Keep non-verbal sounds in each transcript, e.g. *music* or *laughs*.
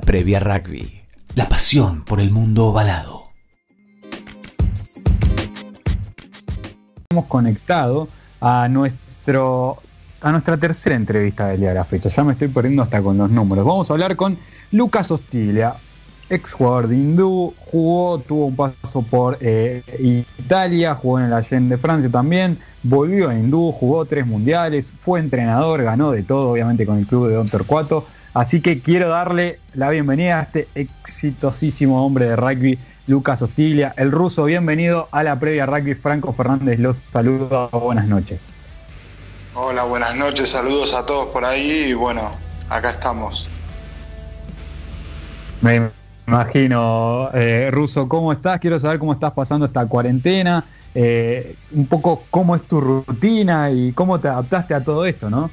Previa rugby. La pasión por el mundo ovalado. Hemos conectado a nuestro a nuestra tercera entrevista del día de la fecha. Ya me estoy perdiendo hasta con los números. Vamos a hablar con Lucas Hostilia, ex jugador de Hindú, jugó, tuvo un paso por eh, Italia, jugó en el Allende de Francia también, volvió a Hindú, jugó tres mundiales, fue entrenador, ganó de todo, obviamente con el club de Don Torcuato. Así que quiero darle la bienvenida a este exitosísimo hombre de rugby, Lucas Hostilia, el ruso. Bienvenido a la previa rugby. Franco Fernández los saluda. Buenas noches. Hola, buenas noches, saludos a todos por ahí y bueno, acá estamos. Me imagino, eh, Ruso, ¿cómo estás? Quiero saber cómo estás pasando esta cuarentena, eh, un poco cómo es tu rutina y cómo te adaptaste a todo esto, ¿no?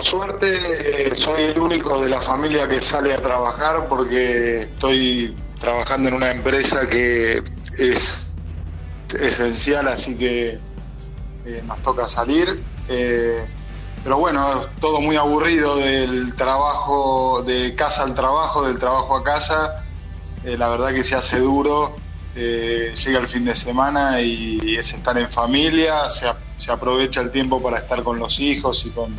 Por suerte eh, soy el único de la familia que sale a trabajar porque estoy trabajando en una empresa que es esencial, así que eh, nos toca salir. Eh, pero bueno, todo muy aburrido del trabajo, de casa al trabajo, del trabajo a casa. Eh, la verdad que se hace duro. llega el fin de semana y es estar en familia, se, se, aprovecha el tiempo para estar con los hijos y con,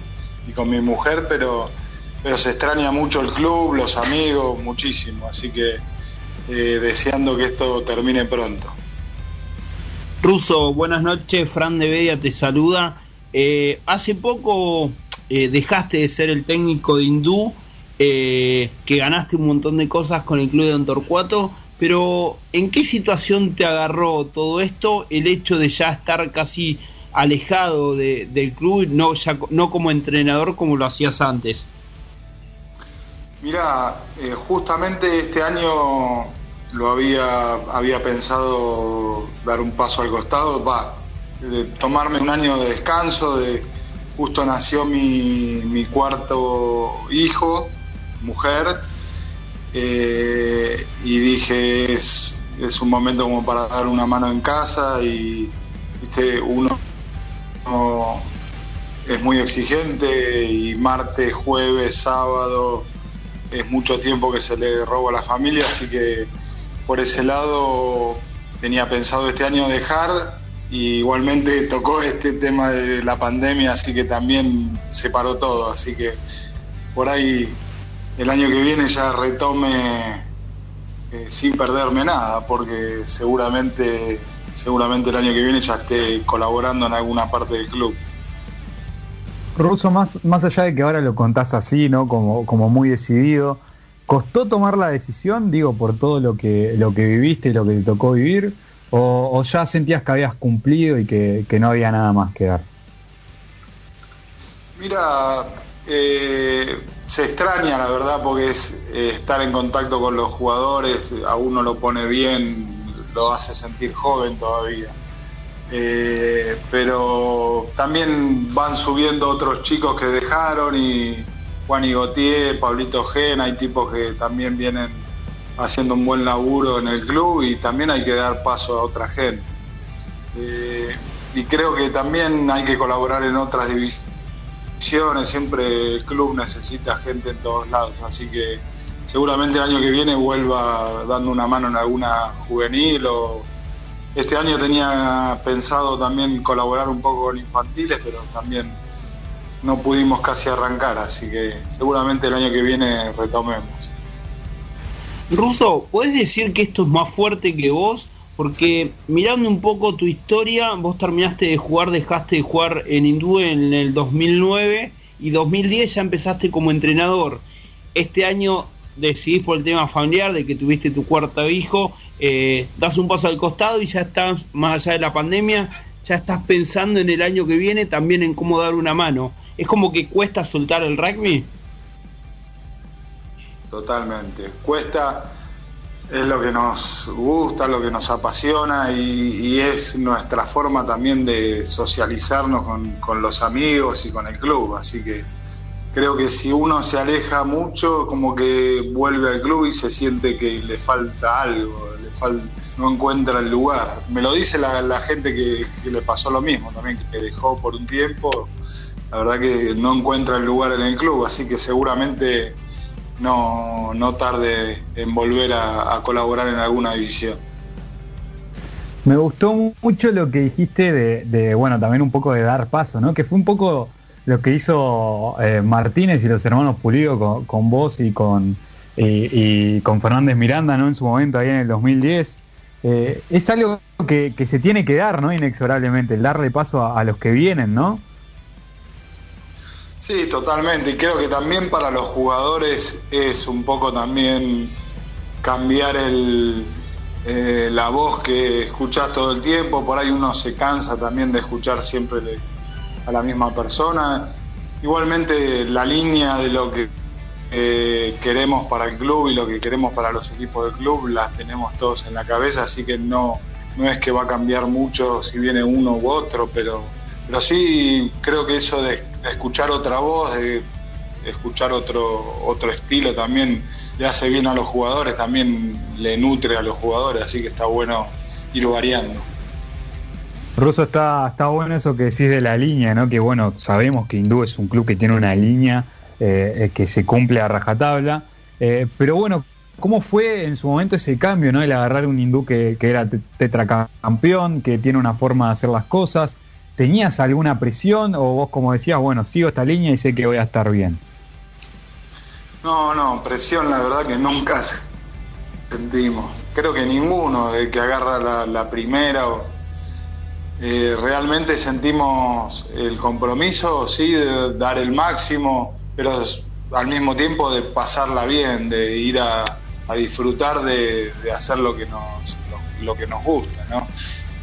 y con mi mujer, pero, pero se extraña mucho el club, los amigos, muchísimo. Así que deseando que esto termine pronto. Ruso, buenas noches, Fran de Bedia te saluda. Eh, hace poco eh, dejaste de ser el técnico de Hindú, eh, que ganaste un montón de cosas con el club de Don pero ¿en qué situación te agarró todo esto? El hecho de ya estar casi alejado del club, no, no como entrenador como lo hacías antes. Mira, justamente este año lo había, había pensado dar un paso al costado, va, tomarme un año de descanso, de justo nació mi, mi cuarto hijo, mujer, eh, y dije es, es, un momento como para dar una mano en casa y uno, uno es muy exigente y martes, jueves, sábado es mucho tiempo que se le roba a la familia, así que por ese lado tenía pensado este año dejar y igualmente tocó este tema de la pandemia, así que también se paró todo, así que por ahí el año que viene ya retome eh, sin perderme nada, porque seguramente seguramente el año que viene ya esté colaborando en alguna parte del club. Russo, más, más allá de que ahora lo contás así, ¿no? Como, como muy decidido, ¿Costó tomar la decisión, digo, por todo lo que, lo que viviste y lo que te tocó vivir? ¿O, ya sentías que habías cumplido y que, no había nada más que dar? Mira, eh, se extraña la verdad porque es eh, estar en contacto con los jugadores, a uno lo pone bien, lo hace sentir joven todavía. Eh, pero también van subiendo otros chicos que dejaron y, Juan y Gautier, Pablito Gena, hay tipos que también vienen haciendo un buen laburo en el club y también hay que dar paso a otra gente. Eh, y creo que también hay que colaborar en otras divisiones, siempre el club necesita gente en todos lados, así que seguramente el año que viene vuelva dando una mano en alguna juvenil o este año tenía pensado también colaborar un poco con infantiles, pero también no pudimos casi arrancar, así que seguramente el año que viene retomemos. Ruso, ¿puedes decir que esto es más fuerte que vos? Porque mirando un poco tu historia, vos terminaste de jugar, dejaste de jugar en Hindú en el 2009 y 2010 ya empezaste como entrenador. Este año decidís por el tema familiar de que tuviste tu cuarto hijo, eh, das un paso al costado y ya estás, más allá de la pandemia, ya estás pensando en el año que viene también en cómo dar una mano. Es como que cuesta soltar el rugby. Totalmente, cuesta, es lo que nos gusta, lo que nos apasiona y, es nuestra forma también de socializarnos con, los amigos y con el club, así que creo que si uno se aleja mucho, como que vuelve al club y se siente que le falta algo, le falta, no encuentra el lugar. Me lo dice la, gente que, le pasó lo mismo también, que dejó por un tiempo la verdad que no encuentra el lugar en el club, así que seguramente no, no tarde en volver a, colaborar en alguna división. Me gustó mucho lo que dijiste de, bueno, también un poco de dar paso, ¿no? Que fue un poco lo que hizo eh, Martínez y los hermanos Pulido con, vos y con, y, con Fernández Miranda, ¿no? En su momento, ahí en el 2010. Eh, es algo que, se tiene que dar, ¿no? Inexorablemente, el darle paso a, los que vienen, ¿no? Sí, totalmente. Y creo que también para los jugadores es un poco también cambiar el, eh, la voz que escuchás todo el tiempo. Por ahí uno se cansa también de escuchar siempre a la misma persona. Igualmente la línea de lo que eh, queremos para el club y lo que queremos para los equipos del club las tenemos todos en la cabeza, así que no, no es que va a cambiar mucho si viene uno u otro, pero, pero sí creo que eso de, escuchar otra voz, de escuchar otro, otro estilo también le hace bien a los jugadores, también le nutre a los jugadores, así que está bueno ir variando. Russo, está, está bueno eso que decís de la línea, ¿no? Que bueno, sabemos que Hindú es un club que tiene una línea eh, que se cumple a rajatabla. Eh, pero bueno, ¿cómo fue en su momento ese cambio, ¿no? El agarrar un hindú que, era tetracampeón, que tiene una forma de hacer las cosas. ¿Tenías alguna presión o vos como decías, bueno, sigo esta línea y sé que voy a estar bien? No, no, presión la verdad que nunca *laughs* sentimos. Creo que ninguno de que agarra la, primera o, eh, realmente sentimos el compromiso, sí, de dar el máximo, pero al mismo tiempo de pasarla bien, de ir a, disfrutar de, hacer lo que nos, lo, que nos gusta. ¿no?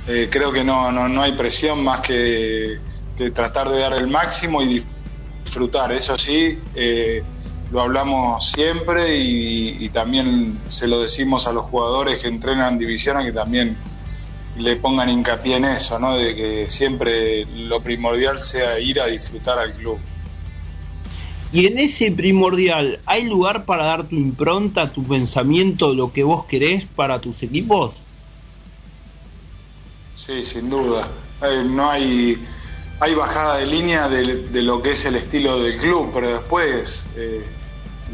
Eh, creo que no, no, hay presión más que, tratar de dar el máximo y disfrutar. Eso sí, eh, lo hablamos siempre y, también se lo decimos a los jugadores que entrenan divisiones que también le pongan hincapié en eso, ¿no? de que siempre lo primordial sea ir a disfrutar al club. Y en ese primordial, ¿hay lugar para dar tu impronta, tu pensamiento, lo que vos querés para tus equipos? Sí, sin duda. no hay, hay bajada de línea de, lo que es el estilo del club, pero después eh,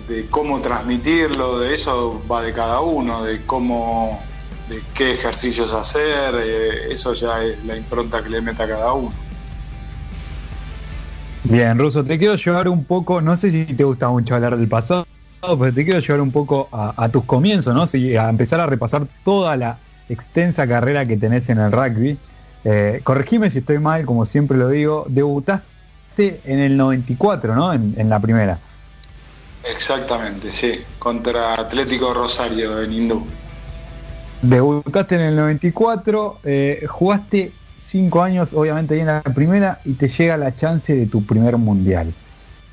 de cómo transmitirlo, de eso va de cada uno, de cómo, de qué ejercicios hacer, eh, eso ya es la impronta que le meta cada uno. Bien, Ruso, te quiero llevar un poco, no sé si te gusta mucho hablar del pasado, pero te quiero llevar un poco a, tus comienzos, ¿no? a empezar a repasar toda la extensa carrera que tenés en el rugby. Eh, corregime si estoy mal, como siempre lo digo, debutaste en el 94, ¿no? En, en la primera. Exactamente, sí, contra Atlético Rosario en Hindú. Debutaste en el 94, eh, jugaste cinco años, obviamente, en la primera y te llega la chance de tu primer mundial.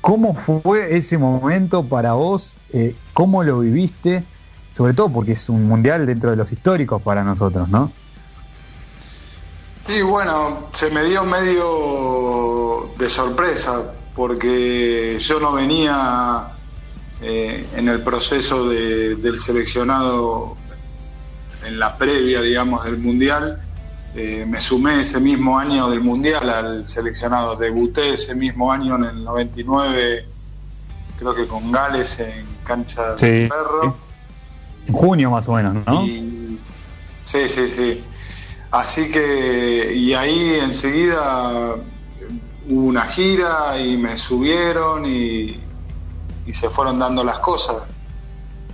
¿Cómo fue ese momento para vos? Eh, ¿Cómo lo viviste? Sobre todo porque es un mundial dentro de los históricos para nosotros, ¿no? Y bueno, se me dio medio de sorpresa porque yo no venía eh, en el proceso del seleccionado en la previa, digamos, del mundial eh, me sumé ese mismo año del Mundial al seleccionado. Debuté ese mismo año en el 99, creo que con Gales en cancha de perro. En junio más o menos, ¿no? sí, sí, sí. Así que, y ahí enseguida hubo una gira y me subieron y, y se fueron dando las cosas.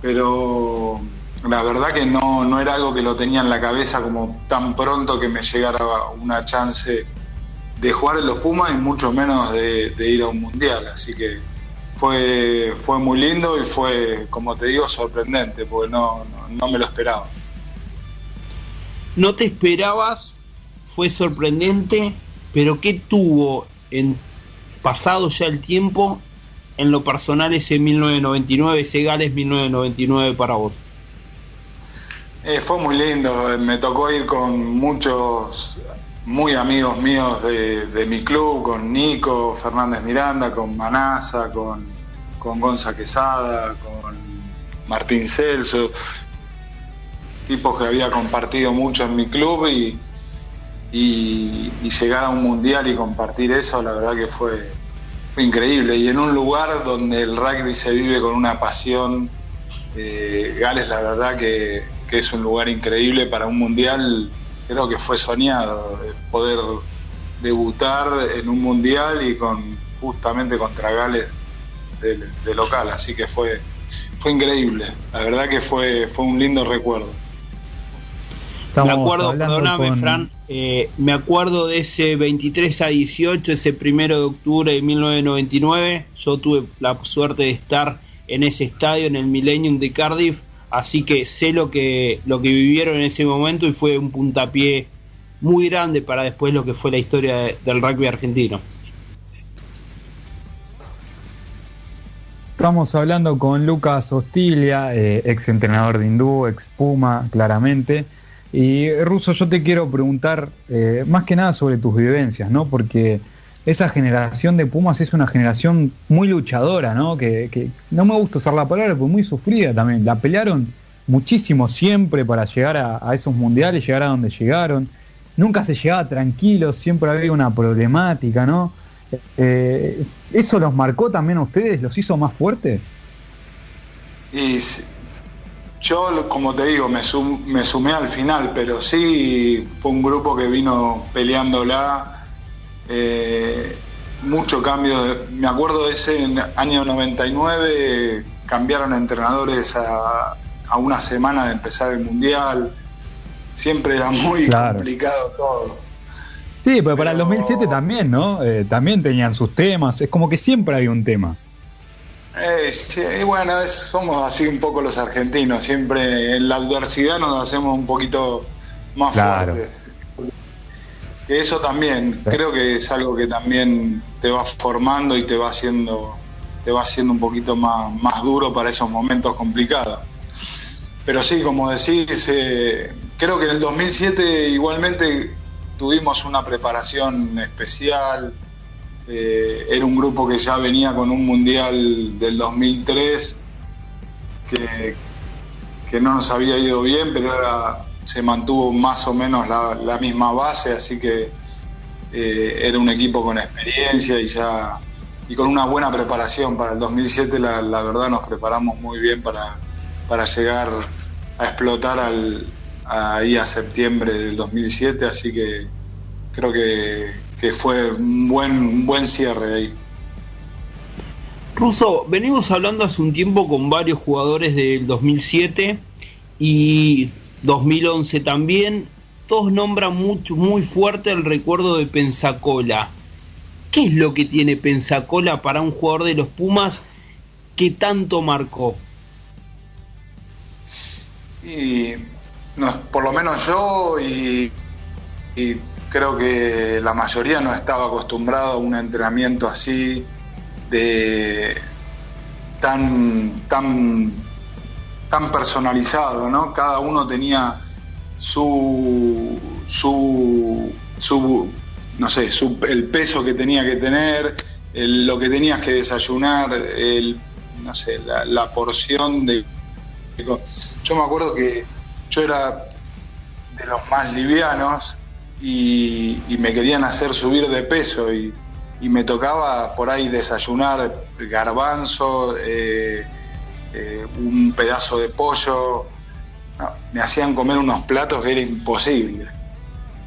Pero la verdad que no, no era algo que lo tenía en la cabeza como tan pronto que me llegara una chance de jugar en los Pumas y mucho menos de, ir a un mundial. Así que fue, fue muy lindo y fue, como te digo, sorprendente, porque no, no, me lo esperaba. No te esperabas, fue sorprendente, pero ¿qué tuvo en pasado ya el tiempo en lo personal ese 1999, ese Gales 1999 para vos? Eh, fue muy lindo, me tocó ir con muchos muy amigos míos de, mi club, con Nico Fernández Miranda, con Manasa, con, con Gonza Quesada, con Martín Celso, tipos que había compartido mucho en mi club y, llegar a un mundial y compartir eso, la verdad que fue, fue increíble. Y en un lugar donde el rugby se vive con una pasión, eh, Gales la verdad que, que, es un lugar increíble para un mundial, creo que fue soñado poder debutar en un mundial y con justamente contra Gales de, local, así que fue, fue increíble, la verdad que fue, fue un lindo recuerdo. me acuerdo, perdóname Fran, eh, me acuerdo de ese 23 a 18, ese primero de octubre de 1999, yo tuve la suerte de estar en ese estadio, en el Millennium de Cardiff, así que sé lo que, lo que vivieron en ese momento y fue un puntapié muy grande para después lo que fue la historia del rugby argentino. Estamos hablando con Lucas Hostilia, eh, ex entrenador de Hindú, ex Puma, claramente. Y Russo, yo te quiero preguntar eh, más que nada sobre tus vivencias, ¿no? Porque esa generación de Pumas es una generación muy luchadora, ¿no? Que, no me gusta usar la palabra, pero muy sufrida también. La pelearon muchísimo siempre para llegar a, a esos mundiales, llegar a donde llegaron nunca se llegaba tranquilo, siempre había una problemática, ¿no? Eh, ¿Eso los marcó también a ustedes? ¿Los hizo más fuertes? Y yo, como te digo, me, me sumé al final, pero sí fue un grupo que vino peleándola. Eh, mucho cambio. Me acuerdo de ese año 99, cambiaron entrenadores a, a una semana de empezar el Mundial siempre era muy complicado todo. Sí, pero, para el 2007 también, ¿no? Eh, también tenían sus temas, es como que siempre había un tema. Eh, sí, y bueno, somos así un poco los argentinos, siempre en la adversidad nos hacemos un poquito más fuertes. Que eso también, creo que es algo que también te va formando y te va haciendo, te va haciendo un poquito más, más duro para esos momentos complicados. Pero sí, como decís, eh, Creo que en el 2007 igualmente tuvimos una preparación especial. Eh, era un grupo que ya venía con un mundial del 2003 que, que no nos había ido bien, pero se mantuvo más o menos la, misma base, así que eh, era un equipo con experiencia y ya y con una buena preparación para el 2007. La, la verdad nos preparamos muy bien para, para llegar a explotar al, ahí a septiembre del 2007, así que creo que, fue un buen, un buen cierre ahí. Russo, venimos hablando hace un tiempo con varios jugadores del 2007 y 2011 también. Todos nombran mucho, muy fuerte el recuerdo de Pensacola. ¿Qué es lo que tiene Pensacola para un jugador de los Pumas que tanto marcó? Y por lo menos yo y, creo que la mayoría no estaba acostumbrado a un entrenamiento así de tan tan tan personalizado, ¿no? Cada uno tenía su su su no sé, el peso que tenía que tener, lo que tenías que desayunar, el, no sé, la, porción de yo me acuerdo que yo era de los más livianos y, me querían hacer subir de peso y, me tocaba por ahí desayunar garbanzo, eh, eh, un pedazo de pollo. me hacían comer unos platos que era imposible.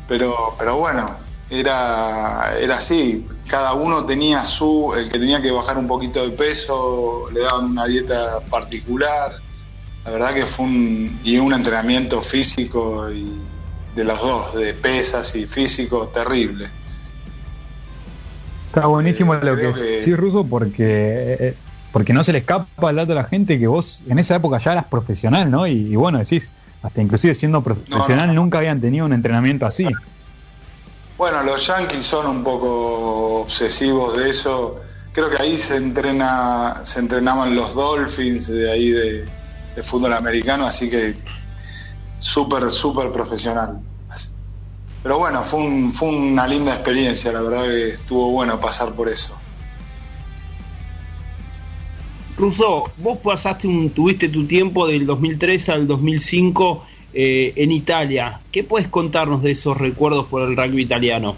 Pero, pero bueno, era, era así. Cada uno tenía su, el que tenía que bajar un poquito de peso, le daban una dieta particular la verdad que fue un, y un entrenamiento físico y de los dos, de pesas y físico terrible. Está buenísimo lo que, sí, Ruso, porque, eh, porque no se le escapa al dato a la gente que vos en esa época ya eras profesional, ¿no? Y, bueno, decís, hasta inclusive siendo profesional nunca habían tenido un entrenamiento así. Bueno, los Yankees son un poco obsesivos de eso. Creo que ahí se entrena, se entrenaban los Dolphins de ahí de, de fútbol americano, así que súper, súper profesional. Pero bueno, fue, un, fue una linda experiencia, la verdad que estuvo bueno pasar por eso. Russo, vos pasaste un, tuviste tu tiempo del 2003 al 2005 eh, en Italia. ¿Qué puedes contarnos de esos recuerdos por el rugby italiano?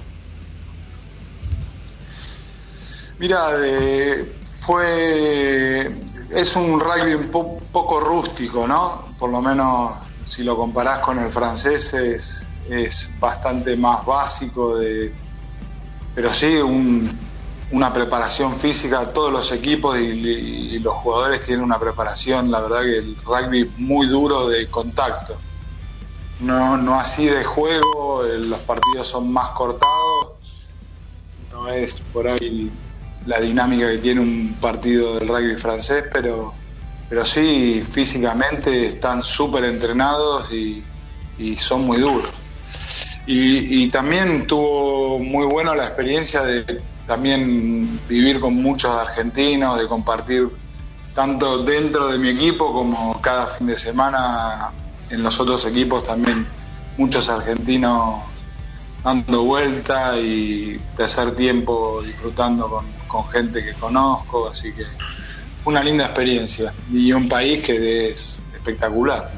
Mira, fue es un rugby un poco rústico, ¿no? Por lo menos si lo comparás con el francés es, es bastante más básico, de, pero sí una preparación física, todos los equipos y, los jugadores tienen una preparación, la verdad que el rugby es muy duro de contacto. No, no así de juego, los partidos son más cortados, no es por ahí la dinámica que tiene un partido del rugby francés, pero, pero sí, físicamente están súper entrenados y, son muy duros. Y, también tuvo muy buena la experiencia de también vivir con muchos argentinos, de compartir tanto dentro de mi equipo como cada fin de semana en los otros equipos también muchos argentinos dando vuelta y de hacer tiempo disfrutando con, con gente que conozco, así que una linda experiencia y un país que es espectacular.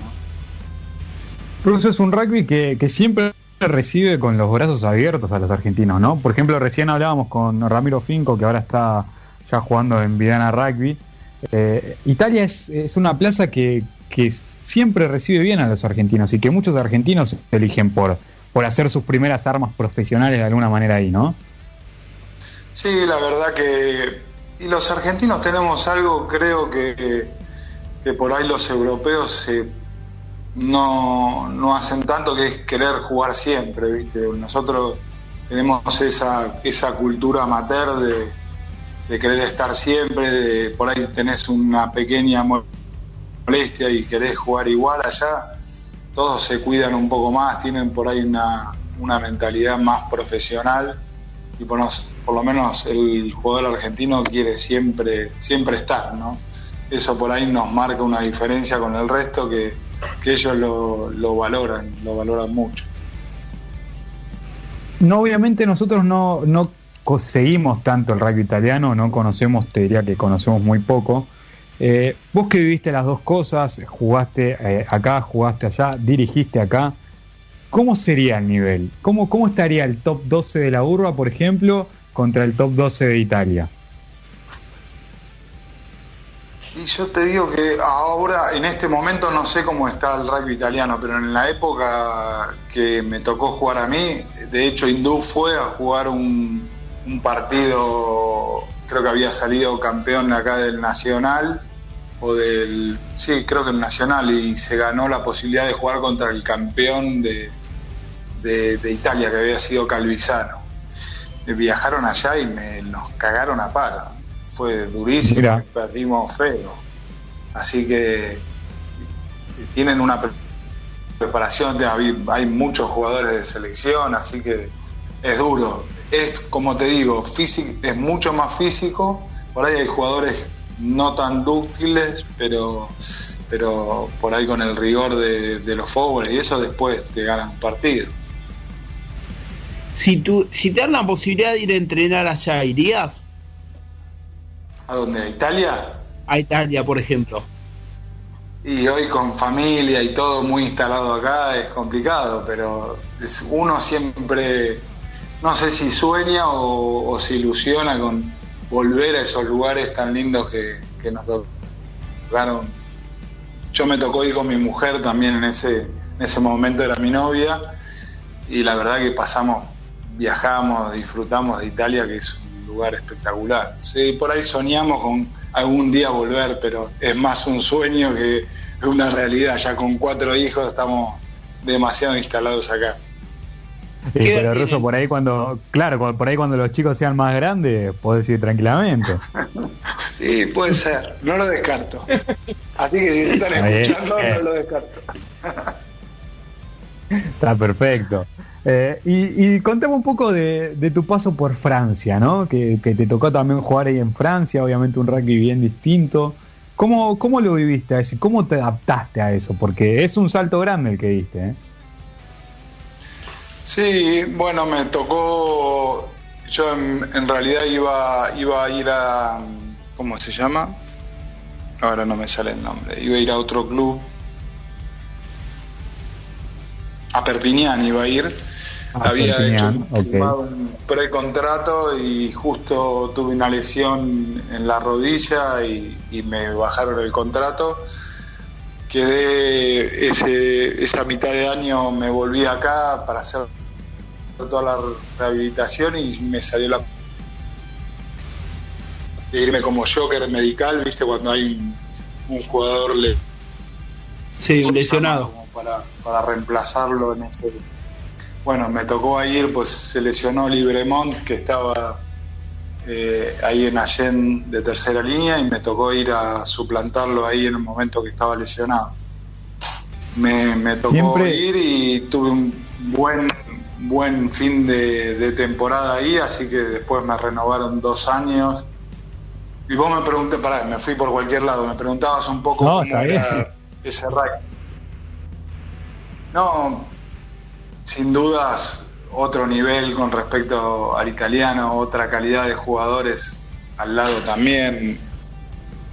¿no? es un rugby que, siempre recibe con los brazos abiertos a los argentinos, ¿no? Por ejemplo, recién hablábamos con Ramiro Finco, que ahora está ya jugando en Vidana Rugby. Eh, Italia es, una plaza que, siempre recibe bien a los argentinos y que muchos argentinos eligen por, por hacer sus primeras armas profesionales de alguna manera ahí, ¿no? Sí, la verdad que... Y los argentinos tenemos algo, creo que, que por ahí los europeos no, no hacen tanto, que es querer jugar siempre, ¿viste? Nosotros tenemos esa, esa cultura amateur de, de querer estar siempre, de, por ahí tenés una pequeña molestia y querés jugar igual allá, todos se cuidan un poco más, tienen por ahí una, una mentalidad más profesional y por, por lo menos el jugador argentino quiere siempre, siempre estar, ¿no? Eso por ahí nos marca una diferencia con el resto que, ellos lo, valoran, lo valoran mucho. No, obviamente nosotros no, no conseguimos tanto el rugby italiano, no conocemos, te diría que conocemos muy poco. Eh, vos que viviste las dos cosas, jugaste eh, acá, jugaste allá, dirigiste acá, ¿cómo sería el nivel? ¿Cómo, ¿Cómo estaría el top 12 de la urba, por ejemplo, contra el top 12 de Italia. Y yo te digo que ahora, en este momento, no sé cómo está el rugby italiano, pero en la época que me tocó jugar a mí, de hecho, Hindú fue a jugar un, partido, creo que había salido campeón acá del Nacional, o del, sí, creo que el Nacional, y se ganó la posibilidad de jugar contra el campeón de, de Italia, que había sido Calvisano viajaron allá y me, nos cagaron a palo. Fue durísimo, perdimos feo. Así que tienen una preparación, hay muchos jugadores de selección, así que es duro. Es, como te digo, físico, es mucho más físico. Por ahí hay jugadores no tan dúctiles, pero, pero por ahí con el rigor de, de los fósforos y eso después te ganan un partido. Si, tú, si te dan la posibilidad de ir a entrenar allá, ¿irías? ¿A dónde? ¿A Italia? A Italia, por ejemplo. Y hoy con familia y todo muy instalado acá es complicado, pero uno siempre, no sé si sueña o, se ilusiona con volver a esos lugares tan lindos que, que nos tocaron. Yo me tocó ir con mi mujer también en ese, en ese momento, era mi novia, y la verdad que pasamos viajamos, disfrutamos de Italia, que es lugar espectacular. Sí, por ahí soñamos con algún día volver, pero es más un sueño que una realidad. Ya con cuatro hijos estamos demasiado instalados acá. Sí, pero Ruso, por ahí cuando, claro, por ahí cuando los chicos sean más grandes, podés ir tranquilamente. *laughs* sí, puede ser, no lo descarto. Así que si están escuchando, no lo descarto. *laughs* Está perfecto. Eh, y, contame un poco de, tu paso por Francia, ¿no? Que, te tocó también jugar ahí en Francia, obviamente un rugby bien distinto. ¿Cómo, cómo lo viviste? ¿Cómo te adaptaste a eso? Porque es un salto grande el que diste. ¿eh? Sí, bueno, me tocó. Yo en, realidad iba, iba a ir a. ¿Cómo se llama? Ahora no me sale el nombre. Iba a ir a otro club. A Perpignan iba a ir Ah, había hecho ok. firmado un precontrato y justo tuve una lesión en la rodilla y, y me bajaron el contrato. Quedé ese, esa mitad de año, me volví acá para hacer toda la rehabilitación y me salió la de irme como joker medical, viste, cuando hay un, un jugador le, Sí, un lesionado. como para, para reemplazarlo en ese bueno me tocó ir pues se lesionó Libremont que estaba eh, ahí en Allen de tercera línea y me tocó ir a suplantarlo ahí en el momento que estaba lesionado. Me, me tocó Siempre- ir y tuve un buen buen fin de, de temporada ahí así que después me renovaron dos años. Y vos me pregunté, pará, me fui por cualquier lado, me preguntabas un poco No, cómo era ese rugby. No, sin dudas otro nivel con respecto al italiano, otra calidad de jugadores al lado también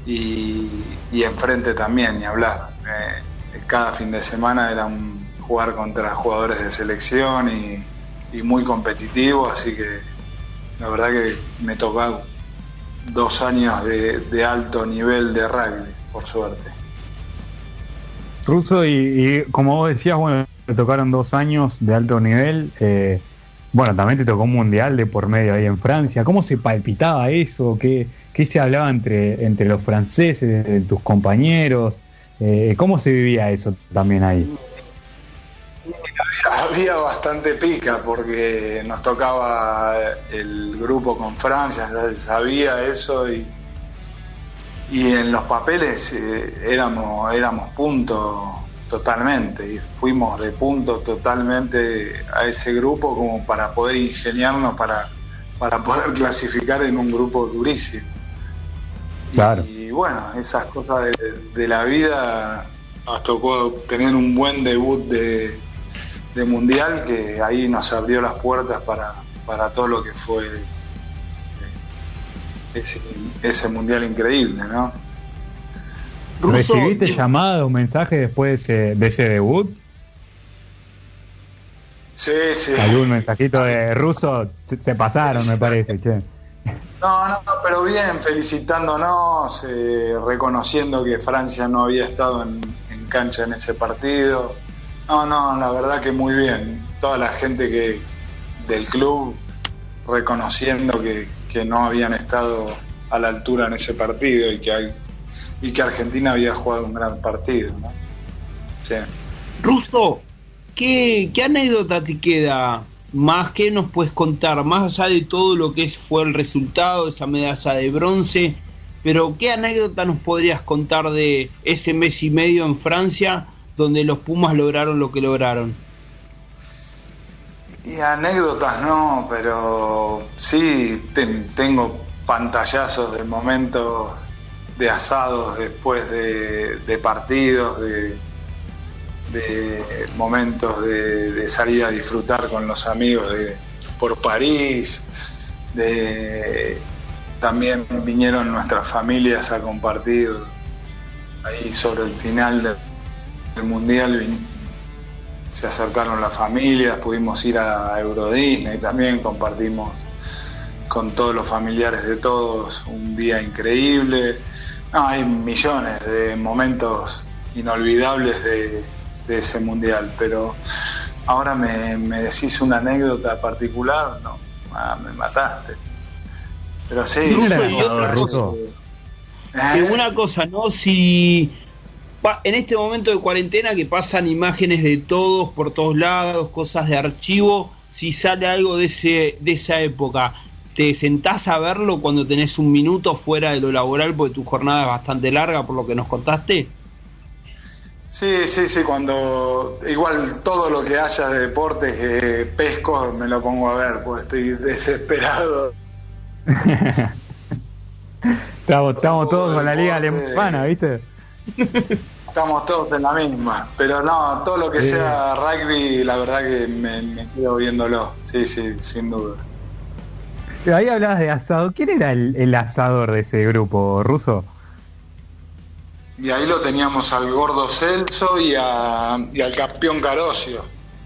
y, y enfrente también, ni hablar. Eh, cada fin de semana era un jugar contra jugadores de selección y, y muy competitivo, así que la verdad que me tocó dos años de, de alto nivel de rugby, por suerte. Ruso, y, y como vos decías, bueno, te tocaron dos años de alto nivel. eh, bueno, también te tocó un mundial de por medio ahí en Francia. ¿Cómo se palpitaba eso? ¿Qué, qué se hablaba entre, entre los franceses, de tus compañeros? Eh, ¿Cómo se vivía eso también ahí? Había bastante pica porque nos tocaba el grupo con Francia, ya se sabía eso y, y en los papeles eh, éramos, éramos punto totalmente y fuimos de punto totalmente a ese grupo como para poder ingeniarnos para, para poder *laughs* clasificar en un grupo durísimo. Y- Claro. Y, bueno, esas cosas de, de la vida nos tocó tener un buen debut de, de mundial que ahí nos abrió las puertas para, para todo lo que fue eh, ese, ese mundial increíble, ¿no? Russo, ¿Recibiste eh, llamadas o mensajes después de ese, de ese debut? Sí, sí. ¿Algún mensajito de ruso? Se- Se pasaron, me parece, che. No, no, pero bien, felicitándonos, eh, reconociendo que Francia no había estado en, en cancha en ese partido. No, no, la verdad que muy bien. Toda la gente que del club reconociendo que, que no habían estado a la altura en ese partido y que, hay- y que Argentina había jugado un gran partido. ¿no? Sí. Russo, ¿qué, ¿qué anécdota te queda más? ¿Qué nos puedes contar? Más allá de todo lo que fue el resultado, esa medalla de bronce, pero ¿qué anécdota nos podrías contar de ese mes y medio en Francia donde los Pumas lograron lo que lograron? Y anécdotas no, pero sí ten- tengo pantallazos de momentos de asados después de, partidos, de, momentos de, salir a disfrutar con los amigos de, por París, de, también vinieron nuestras familias a compartir ahí sobre el final del, mundial, se acercaron las familias, pudimos ir a Euro Disney también, compartimos con todos los familiares de todos un día increíble. No, hay millones de momentos inolvidables de, de ese mundial, pero ahora me, me decís una anécdota particular, no, ah, me mataste. Pero sí, Ruso, sí, y otra. ¿Eh? Una cosa, ¿no? Si pa- en este momento de cuarentena que pasan imágenes de todos por todos lados, cosas de archivo, si sale algo de ese de esa época, ¿te sentás a verlo cuando tenés un minuto fuera de lo laboral porque tu jornada es bastante larga por lo que nos contaste? Sí, sí, sí, cuando igual todo lo que haya de deporte que pesco me lo pongo a ver, pues estoy desesperado. *laughs* Estamos, estamos todos con la liga alemana, ¿viste? Estamos todos en la misma, pero no, todo lo que Sí. sea rugby, la verdad que me, me quedo viéndolo, sí, sí, sin duda. Pero ahí hablabas de asado. ¿Quién era el, el asador de ese grupo ruso? Y ahí lo teníamos al gordo Celso y, a- y al campeón Carosio.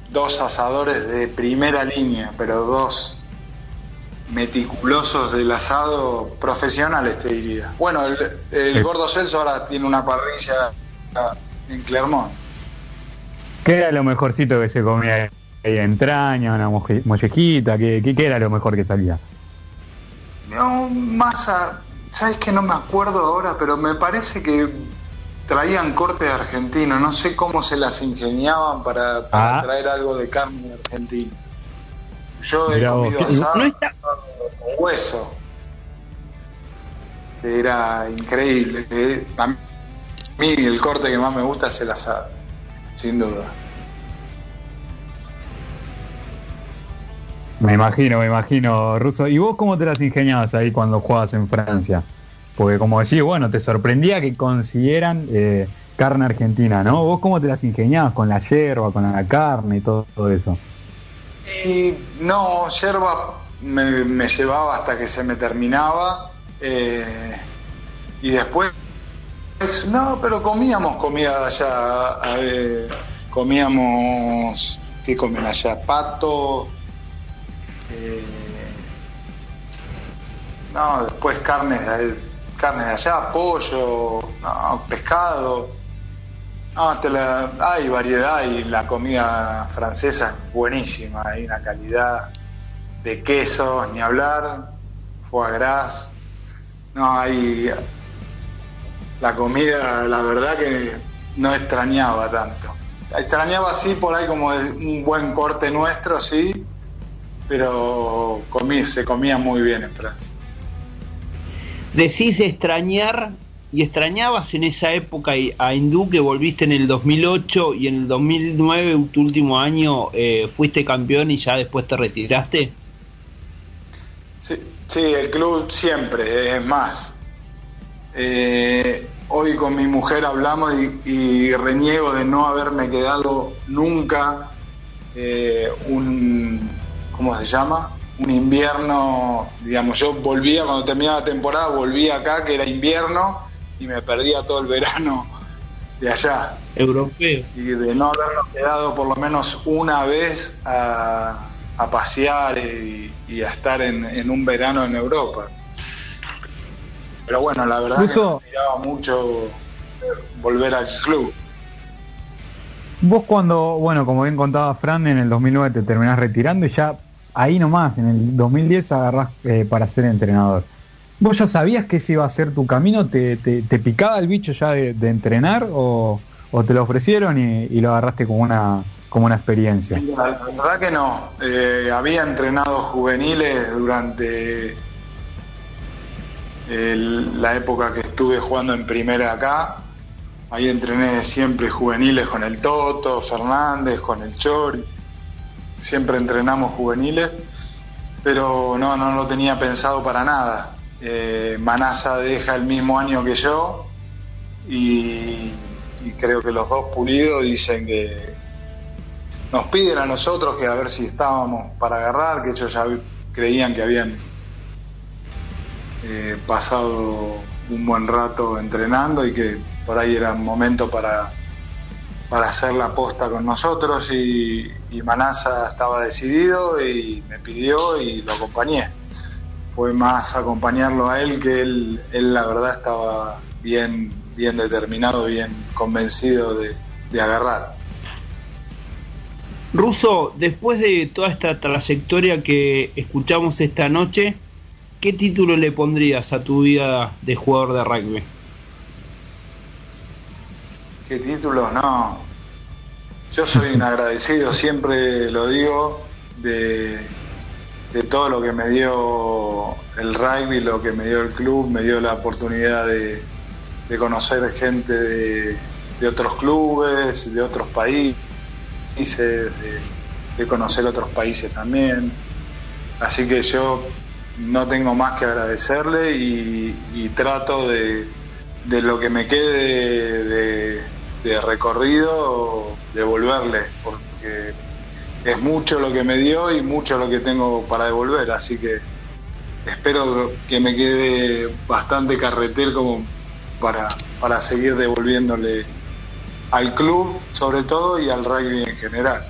dos asadores de primera línea, pero dos meticulosos del asado profesionales, te diría. Bueno, el, el gordo Celso ahora tiene una parrilla en Clermont. ¿Qué era lo mejorcito que se comía? ahí? ¿Entraña, una mollejita? ¿Qué, qué, qué era lo mejor que salía? No, masa, sabes que no me acuerdo ahora, pero me parece que traían corte argentino, no sé cómo se las ingeniaban para, para Ah. traer algo de carne argentina. Yo he Mirá comido ¿qué- asado, no está- asado con hueso. Era increíble. Eh, A mí el corte que más me gusta es el asado, sin duda. Me imagino, me imagino, Russo. ¿Y vos cómo te las ingeniabas ahí cuando jugabas en Francia? Porque como decís, bueno, te sorprendía que consiguieran eh, carne argentina, ¿no? ¿Vos cómo te las ingeniabas con la yerba, con la carne y todo, eso? Y no, yerba me, llevaba hasta que se me terminaba. eh, y después, no, pero comíamos comida de allá. ver, comíamos, ¿qué comen allá? Pato. Eh, no, después carnes de, carnes de allá, pollo, pescado. No, te la- hay variedad y la comida francesa es buenísima, hay una calidad de quesos, ni hablar, foie gras. No, hay. La comida, la verdad que no extrañaba tanto. Extrañaba sí por ahí como un buen corte nuestro, sí, pero comí, se comía muy bien en Francia. Decís extrañar y extrañabas en esa época a Hindú que volviste en el 2008 y en el 2009, tu último año, eh, fuiste campeón y ya después te retiraste. Sí, sí, el club siempre, es más. eh, hoy con mi mujer hablamos y, y reniego de no haberme quedado nunca eh, un, ¿cómo se llama? Un invierno, digamos, yo volvía cuando terminaba la temporada, volvía acá, que era invierno, y me perdía todo el verano de allá Europeo. y de no habernos quedado por lo menos una vez a, a pasear y, y a estar en, en un verano en Europa. Pero bueno, la verdad que me miraba mucho volver al club. Vos cuando, bueno, como bien contaba Fran, en el 2009 te terminás retirando y ya ahí nomás, en el 2010 agarrás eh, para ser entrenador. ¿Vos ya sabías que ese iba a ser tu camino? ¿Te, te, te picaba el bicho ya de, entrenar o, te lo ofrecieron y, lo agarraste como una, como una experiencia? La, la verdad que no. Eh, había entrenado juveniles durante la época que estuve jugando en primera acá. Ahí entrené siempre juveniles con el Toto, Fernández, con el Chori. Siempre entrenamos juveniles, pero no, no lo tenía pensado para nada. Eh, Manasa deja el mismo año que yo y, creo que los dos pulidos dicen que, nos piden a nosotros que a ver si estábamos para agarrar, que ellos ya creían que habían eh, pasado un buen rato entrenando y que por ahí era momento para, para hacer la posta con nosotros y, y Manasa estaba decidido y me pidió y lo acompañé. Fue más acompañarlo a él que él, él la verdad estaba bien, bien determinado, bien convencido de, de agarrar. Ruso, después de toda esta trayectoria que escuchamos esta noche, ¿qué título le pondrías a tu vida de jugador de rugby? ¿Qué títulos? No. Yo soy un agradecido, siempre lo digo, de, todo lo que me dio el rugby, lo que me dio el club, me dio la oportunidad de, conocer gente de, otros clubes, de otros países, de, conocer otros países también. Así que yo no tengo más que agradecerle y, trato de, lo que me quede de, de recorrido devolverle, porque es mucho lo que me dio y mucho lo que tengo para devolver, así que espero que me quede bastante carretel como para, para seguir devolviéndole al club sobre todo y al rugby en general.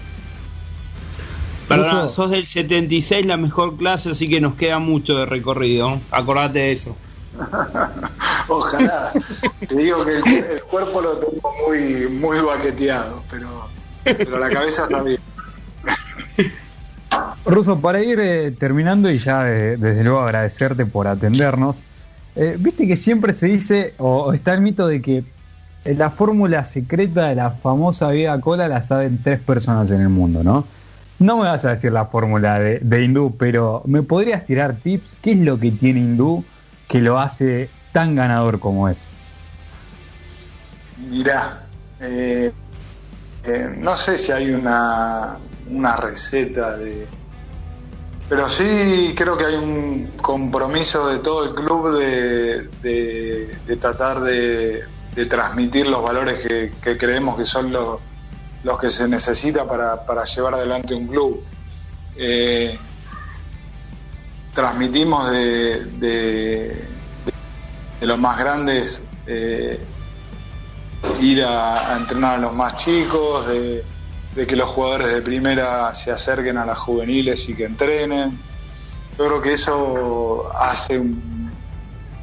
Perdón, sos del 76, la mejor clase, así que nos queda mucho de recorrido. Acordate de eso. *laughs* Ojalá. Te digo que el, cuerpo lo tengo muy, muy baqueteado, pero, pero la cabeza está bien. *laughs* Ruso, para ir eh, terminando y ya desde luego agradecerte por atendernos, eh, viste que siempre se dice, o, está el mito de que la fórmula secreta de la famosa vida cola la saben tres personas en el mundo, ¿no? No me vas a decir la fórmula de, de Hindú, pero ¿me podrías tirar tips? ¿Qué es lo que tiene Hindú que lo hace tan ganador como es? Mirá, eh, no sé si hay una, una receta de, pero sí creo que hay un compromiso de todo el club de, tratar de, transmitir los valores que, creemos que son los, los que se necesita para, llevar adelante un club. Eh, transmitimos de, de, los más grandes eh, ir a, entrenar a los más chicos, de, que los jugadores de primera se acerquen a las juveniles y que entrenen. Yo creo que eso hace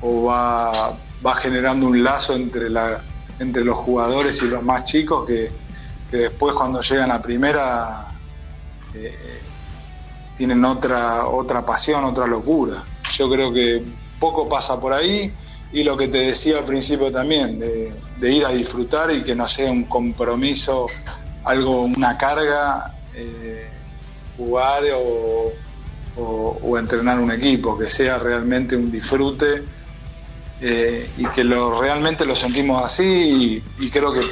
o va, va generando un lazo entre, la, entre los jugadores y los más chicos que, después cuando llegan a primera eh, tienen otra, otra pasión, otra locura. Yo creo que poco pasa por ahí y lo que te decía al principio también, de, ir a disfrutar y que no sea un compromiso algo, una carga, eh, jugar o, entrenar un equipo, que sea realmente un disfrute eh, y que lo realmente lo sentimos así y, creo que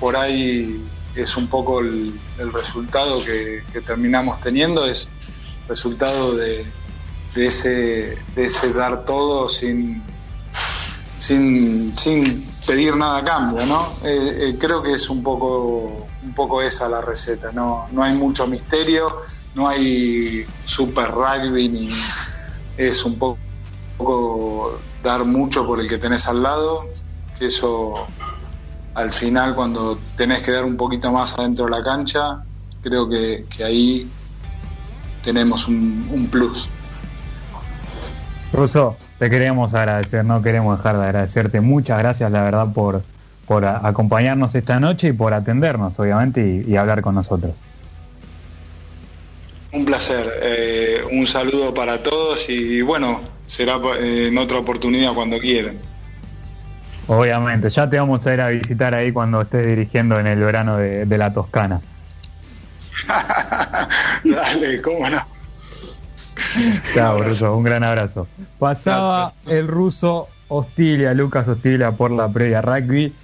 por ahí es un poco el, resultado que, terminamos teniendo, es resultado de, de, ese, de ese dar todo sin, sin, sin pedir nada a cambio, ¿no? Eh, eh, creo que es un poco, un poco esa la receta, no, no hay mucho misterio, no hay super rugby ni es un poco, dar mucho por el que tenés al lado, que eso al final cuando tenés que dar un poquito más adentro de la cancha, creo que, ahí tenemos un, un plus. Russo, te queremos agradecer, no queremos dejar de agradecerte. Muchas gracias, la verdad, por, por acompañarnos esta noche y por atendernos, obviamente, y, hablar con nosotros. Un placer, eh, un saludo para todos y bueno, será eh, en otra oportunidad cuando quieran. Obviamente, ya te vamos a ir a visitar ahí cuando estés dirigiendo en el verano de, de la Toscana. *laughs* Dale, cómo no. Chao, Ruso, un gran abrazo. Pasaba el ruso Hostilia, Lucas Hostilia por la previa rugby.